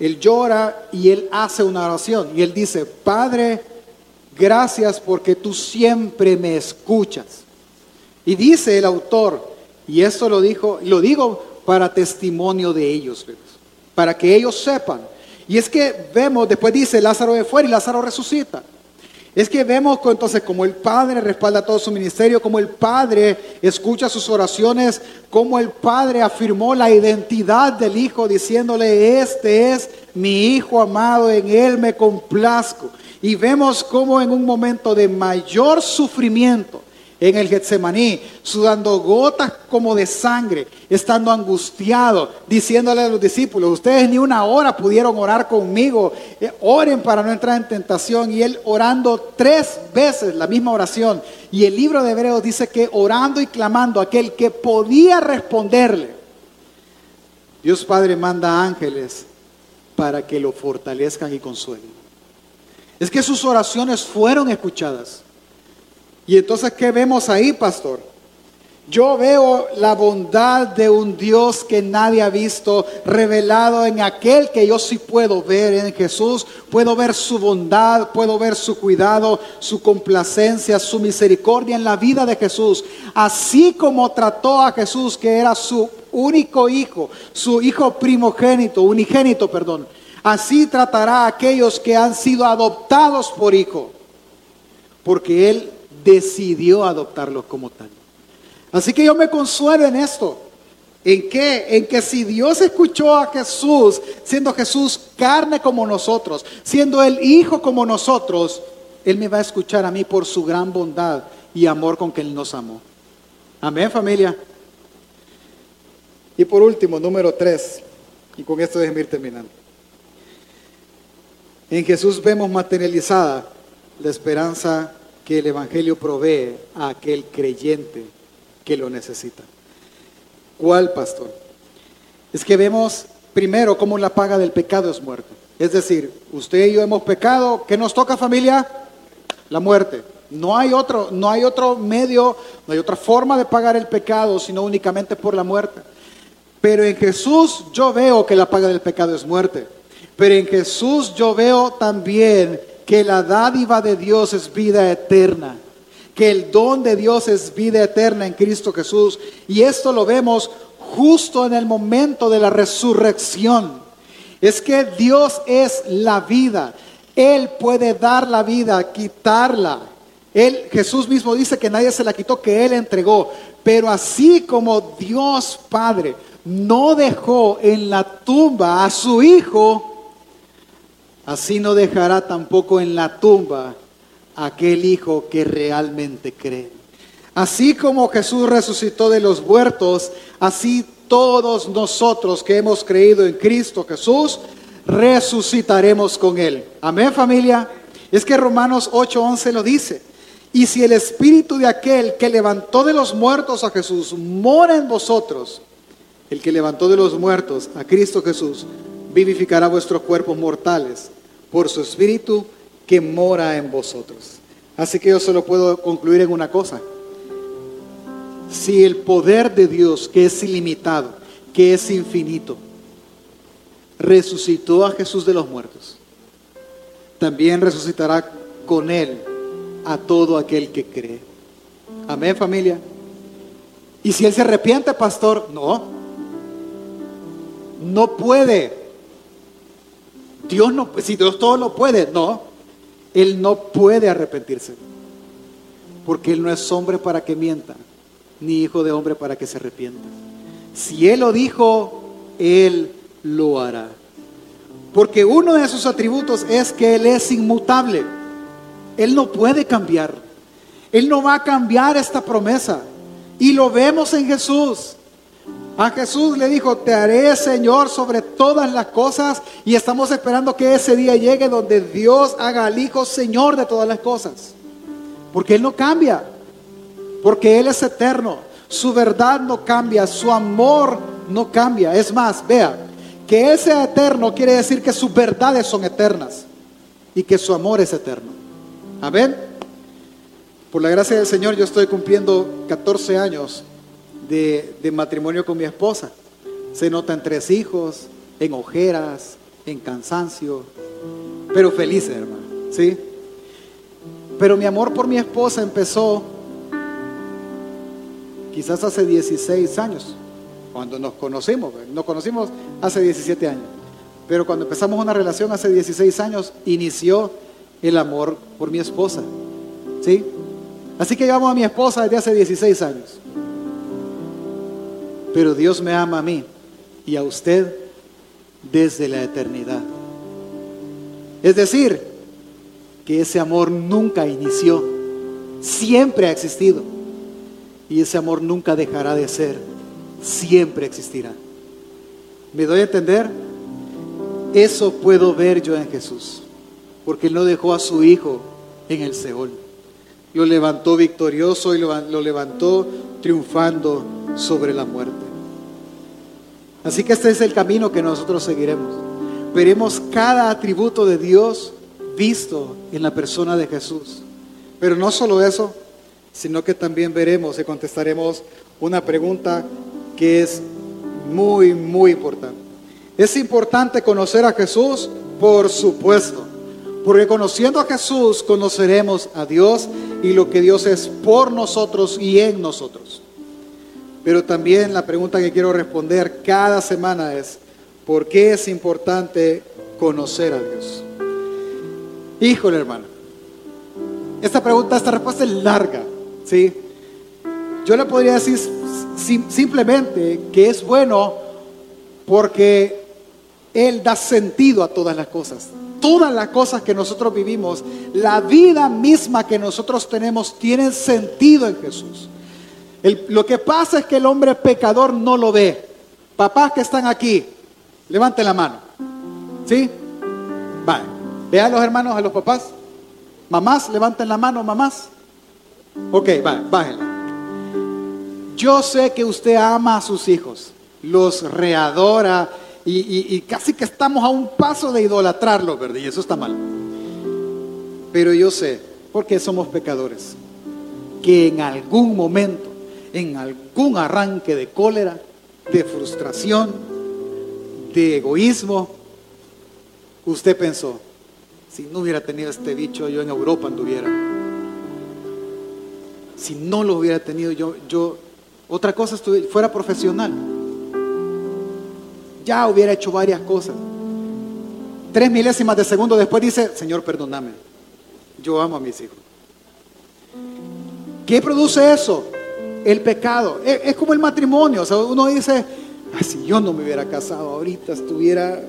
él llora y él hace una oración. Y él dice, Padre, gracias porque tú siempre me escuchas. Y dice el autor, y esto lo dijo, lo digo para testimonio de ellos, para que ellos sepan. Y es que vemos, después dice, Lázaro de fuera y Lázaro resucita. Es que vemos entonces como el Padre respalda todo su ministerio, como el Padre escucha sus oraciones, como el Padre afirmó la identidad del Hijo diciéndole, este es mi Hijo amado, en Él me complazco. Y vemos como en un momento de mayor sufrimiento, en el Getsemaní, sudando gotas como de sangre, estando angustiado, diciéndole a los discípulos, ustedes ni una hora pudieron orar conmigo, eh, oren para no entrar en tentación. Y él orando tres veces la misma oración. Y el libro de Hebreos dice que orando y clamando, aquel que podía responderle, Dios Padre manda ángeles para que lo fortalezcan y consuelen. Es que sus oraciones fueron escuchadas. Y entonces, ¿qué vemos ahí, pastor? Yo veo la bondad de un Dios que nadie ha visto revelado en aquel que yo sí puedo ver en Jesús. Puedo ver su bondad, puedo ver su cuidado, su complacencia, su misericordia en la vida de Jesús. Así como trató a Jesús, que era su único hijo, su hijo primogénito, unigénito, perdón. Así tratará a aquellos que han sido adoptados por hijo. Porque Él decidió adoptarlos como tal. Así que yo me consuelo en esto. ¿En? En que si Dios escuchó a Jesús, siendo Jesús carne como nosotros, siendo el Hijo como nosotros, Él me va a escuchar a mí por su gran bondad y amor con que Él nos amó. Amén, familia. Y por último, número tres, y con esto déjenme ir terminando. En Jesús vemos materializada la esperanza que el Evangelio provee a aquel creyente que lo necesita. ¿Cuál, pastor? Es que vemos primero cómo la paga del pecado es muerte. Es decir, usted y yo hemos pecado. ¿Qué nos toca familia? La muerte. No hay otro, no hay otro medio, no hay otra forma de pagar el pecado, sino únicamente por la muerte. Pero en Jesús yo veo que la paga del pecado es muerte. Pero en Jesús yo veo también que la dádiva de Dios es vida eterna, que el don de Dios es vida eterna en Cristo Jesús. Y esto lo vemos justo en el momento de la resurrección. Es que Dios es la vida. Él puede dar la vida, quitarla. Él, Jesús mismo dice que nadie se la quitó, que Él entregó. Pero así como Dios Padre no dejó en la tumba a su Hijo, Así no dejará tampoco en la tumba aquel hijo que realmente cree. Así como Jesús resucitó de los muertos, así todos nosotros que hemos creído en Cristo Jesús, resucitaremos con Él. Amén familia. Es que Romanos 8:11 lo dice. Y si el espíritu de aquel que levantó de los muertos a Jesús mora en vosotros, el que levantó de los muertos a Cristo Jesús, vivificará vuestros cuerpos mortales por su Espíritu que mora en vosotros. Así que yo solo puedo concluir en una cosa. Si el poder de Dios, que es ilimitado, que es infinito, resucitó a Jesús de los muertos, también resucitará con él a todo aquel que cree. Amén familia. Y si él se arrepiente, pastor, no. No puede Dios no, si Dios todo lo puede, no. Él no puede arrepentirse. Porque Él no es hombre para que mienta, ni hijo de hombre para que se arrepienta. Si Él lo dijo, Él lo hará. Porque uno de sus atributos es que Él es inmutable. Él no puede cambiar. Él no va a cambiar esta promesa. Y lo vemos en Jesús. A Jesús le dijo, te haré Señor sobre todas las cosas y estamos esperando que ese día llegue donde Dios haga al Hijo Señor de todas las cosas. Porque Él no cambia, porque Él es eterno, su verdad no cambia, su amor no cambia. Es más, vea, que Él eterno quiere decir que sus verdades son eternas y que su amor es eterno. Amén. Por la gracia del Señor yo estoy cumpliendo 14 años de, matrimonio con mi esposa. Se nota en tres hijos, en ojeras, en cansancio, pero felices, hermano, ¿sí? Pero mi amor por mi esposa empezó quizás hace 16 años, cuando nos conocimos. Nos conocimos hace 17 años. Pero cuando empezamos una relación hace 16 años, inició el amor por mi esposa. ¿Sí? Así que llevamos a mi esposa desde hace 16 años. Pero Dios me ama a mí y a usted desde la eternidad. Es decir, que ese amor nunca inició, siempre ha existido. y ese amor nunca dejará de ser, siempre existirá. ¿Me doy a entender? Eso puedo ver yo en Jesús, porque Él no dejó a su Hijo en el Seol. Lo levantó victorioso y lo levantó triunfando sobre la muerte. Así que este es el camino que nosotros seguiremos. Veremos cada atributo de Dios visto en la persona de Jesús. Pero no solo eso, sino que también veremos y contestaremos una pregunta que es muy, muy importante. ¿Es importante conocer a Jesús? Por supuesto. Porque conociendo a Jesús conoceremos a Dios y lo que Dios es por nosotros y en nosotros. Pero también la pregunta que quiero responder cada semana es, ¿por qué es importante conocer a Dios? Híjole, hermano. Esta pregunta, esta respuesta es larga, ¿sí? Yo le podría decir simplemente que es bueno porque Él da sentido a todas las cosas. Todas las cosas que nosotros vivimos, la vida misma que nosotros tenemos, tiene sentido en Jesús. Lo que pasa es que el hombre pecador no lo ve. Papás que están aquí, levanten la mano. ¿Sí? Vale. Vean a los hermanos, a los papás. Mamás, levanten la mano, mamás. Ok, vale, bájenla. Yo sé que usted ama a sus hijos, los readora y, casi que estamos a un paso de idolatrarlos, ¿verdad? Y eso está mal. Pero yo sé, porque somos pecadores, que en algún momento, en algún arranque de cólera, de frustración, de egoísmo, usted pensó, si no hubiera tenido este bicho, yo en Europa anduviera. Si no lo hubiera tenido, yo, yo otra cosa, fuera profesional. Ya hubiera hecho varias cosas. Tres milésimas de segundo después dice, Señor, perdóname. Yo amo a mis hijos. ¿Qué produce eso? El pecado. Es, como el matrimonio. O sea, uno dice, si yo no me hubiera casado ahorita, estuviera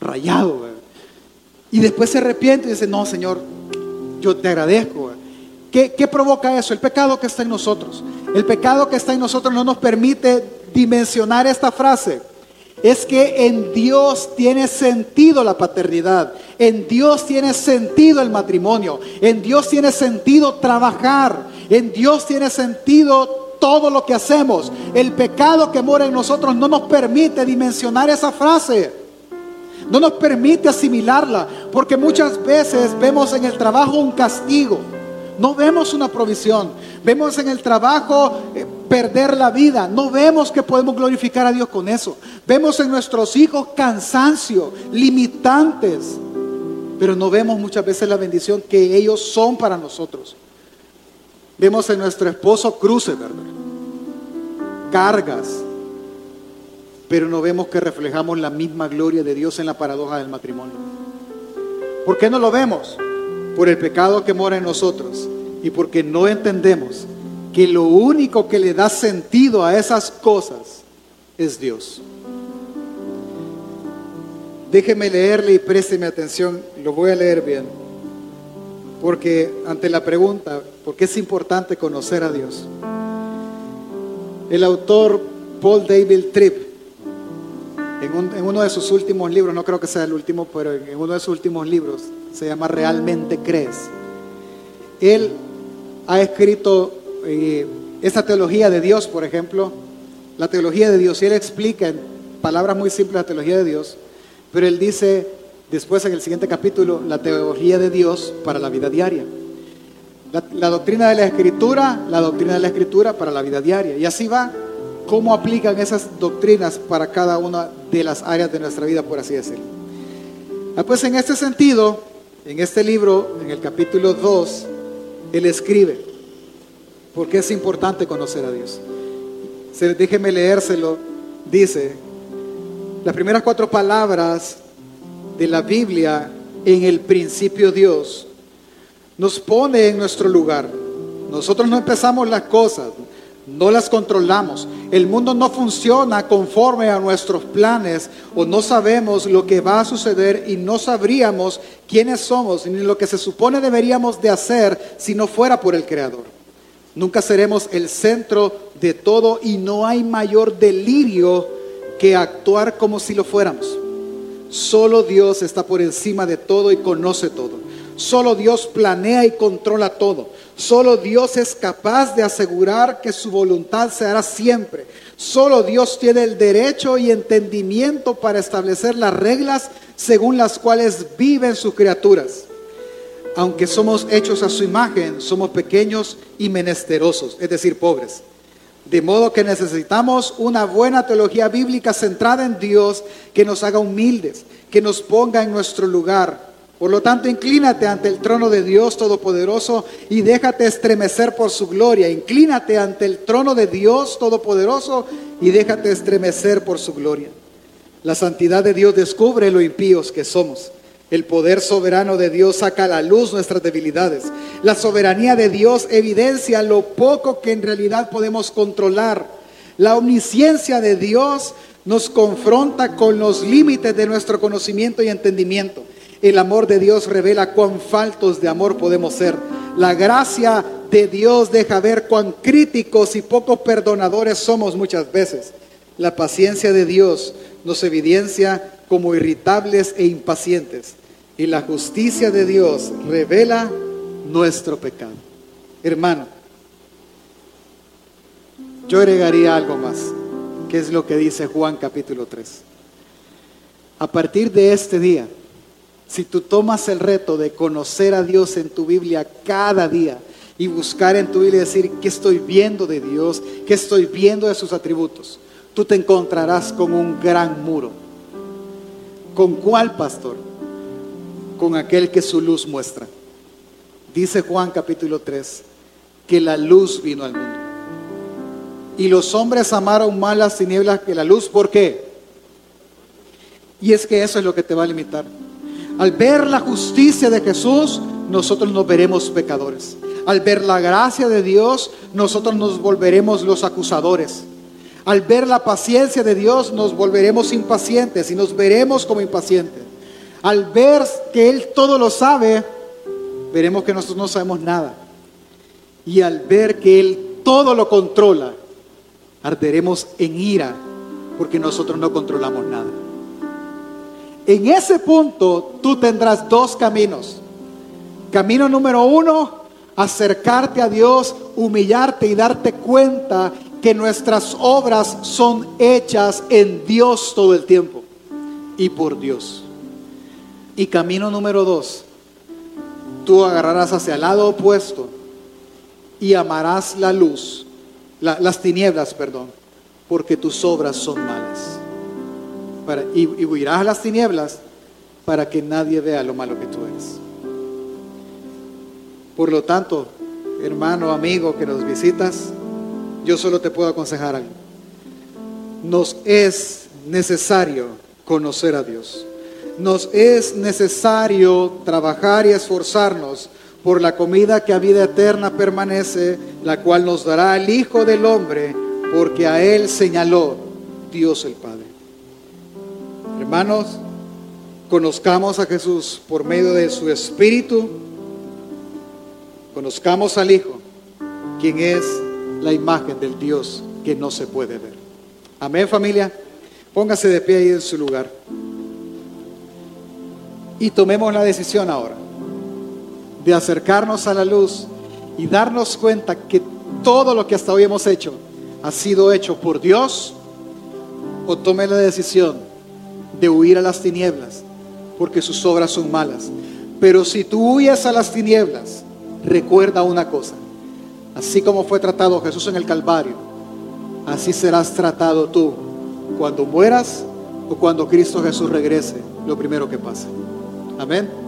rayado. Y después se arrepiente y dice, no, Señor, yo te agradezco. ¿Qué, ¿Qué, provoca eso? El pecado que está en nosotros. El pecado que está en nosotros no nos permite dimensionar esta frase. Es que en Dios tiene sentido la paternidad, en Dios tiene sentido el matrimonio, en Dios tiene sentido trabajar, en Dios tiene sentido todo lo que hacemos. El pecado que mora en nosotros no nos permite dimensionar esa frase. No nos permite asimilarla, porque muchas veces vemos en el trabajo un castigo, no vemos una provisión, vemos en el trabajo eh, perder la vida, no vemos que podemos glorificar a Dios con eso, vemos en nuestros hijos cansancio, limitantes, pero no vemos muchas veces la bendición que ellos son para nosotros. Vemos en nuestro esposo cruces, ¿verdad? Cargas, pero no vemos que reflejamos la misma gloria de Dios en la paradoja del matrimonio. ¿Por qué no lo vemos? Por el pecado que mora en nosotros y porque no entendemos que lo único que le da sentido a esas cosas es Dios. Déjeme leerle y présteme atención, lo voy a leer bien, porque ante la pregunta, ¿por qué es importante conocer a Dios? El autor Paul David Tripp en, uno de sus últimos libros, no creo que sea el último, pero en uno de sus últimos libros, se llama Realmente crees. Él ha escrito eh, esa teología de Dios, por ejemplo, la teología de Dios, y él explica en palabras muy simples la teología de Dios, pero él dice después en el siguiente capítulo la teología de Dios para la vida diaria. la doctrina de la escritura, la doctrina de la escritura para la vida diaria. Y así va cómo aplican esas doctrinas para cada una de las áreas de nuestra vida, por así decirlo. Ah, pues en este sentido, en este libro, en el capítulo 2, él escribe, porque es importante conocer a Dios. Déjeme leérselo, dice, las primeras cuatro palabras de la Biblia, en el principio Dios, nos pone en nuestro lugar. Nosotros no empezamos las cosas, no las controlamos. El mundo no funciona conforme a nuestros planes o no sabemos lo que va a suceder y no sabríamos quiénes somos ni lo que se supone deberíamos de hacer si no fuera por el Creador. Nunca seremos el centro de todo y no hay mayor delirio que actuar como si lo fuéramos. Solo Dios está por encima de todo y conoce todo. Solo Dios planea y controla todo. Solo Dios es capaz de asegurar que su voluntad se hará siempre. Solo Dios tiene el derecho y entendimiento para establecer las reglas según las cuales viven sus criaturas. Aunque somos hechos a su imagen, somos pequeños y menesterosos, es decir, pobres. De modo que necesitamos una buena teología bíblica centrada en Dios que nos haga humildes, que nos ponga en nuestro lugar. Por lo tanto, inclínate ante el trono de Dios Todopoderoso y déjate estremecer por su gloria. Inclínate ante el trono de Dios Todopoderoso y déjate estremecer por su gloria. La santidad de Dios descubre lo impíos que somos. El poder soberano de Dios saca a la luz nuestras debilidades. La soberanía de Dios evidencia lo poco que en realidad podemos controlar. La omnisciencia de Dios nos confronta con los límites de nuestro conocimiento y entendimiento. El amor de Dios revela cuán faltos de amor podemos ser. La gracia de Dios deja ver cuán críticos y poco perdonadores somos muchas veces. La paciencia de Dios nos evidencia como irritables e impacientes. Y la justicia de Dios revela nuestro pecado. Hermano, yo agregaría algo más, que es lo que dice Juan capítulo 3. A partir de este día, si tú tomas el reto de conocer a Dios en tu Biblia cada día y buscar en tu Biblia decir, ¿qué estoy viendo de Dios? ¿Qué estoy viendo de sus atributos? Tú te encontrarás con un gran muro. ¿Con cuál pastor? Con aquel que su luz muestra. Dice Juan capítulo 3, que la luz vino al mundo. Y los hombres amaron más las tinieblas que la luz. ¿Por qué? Y es que eso es lo que te va a limitar. Al ver la justicia de Jesús, nosotros nos veremos pecadores. Al ver la gracia de Dios, nosotros nos volveremos los acusadores. Al ver la paciencia de Dios, nos volveremos impacientes y nos veremos como impacientes. Al ver que Él todo lo sabe, veremos que nosotros no sabemos nada. Y al ver que Él todo lo controla, arderemos en ira porque nosotros no controlamos nada. En ese punto tú tendrás dos caminos. Camino número uno, acercarte a Dios, humillarte y darte cuenta que nuestras obras son hechas en Dios todo el tiempo y por Dios. Y camino número dos, tú agarrarás hacia el lado opuesto y amarás la luz, las tinieblas, perdón, porque tus obras son malas y, huirás a las tinieblas para que nadie vea lo malo que tú eres. Por lo tanto, hermano, amigo que nos visitas, yo solo te puedo aconsejar algo. Nos es necesario conocer a Dios. Nos es necesario trabajar y esforzarnos por la comida que a vida eterna permanece, la cual nos dará el Hijo del Hombre, porque a Él señaló Dios el Padre. Hermanos, conozcamos a Jesús por medio de su Espíritu, conozcamos al Hijo, quien es la imagen del Dios que no se puede ver. Amén familia, póngase de pie ahí en su lugar y tomemos la decisión ahora de acercarnos a la luz y darnos cuenta que todo lo que hasta hoy hemos hecho ha sido hecho por Dios o tome la decisión de huir a las tinieblas, porque sus obras son malas. Pero si tú huyes a las tinieblas, recuerda una cosa, así como fue tratado Jesús en el Calvario, así serás tratado tú cuando mueras o cuando Cristo Jesús regrese, lo primero que pasa. Amén.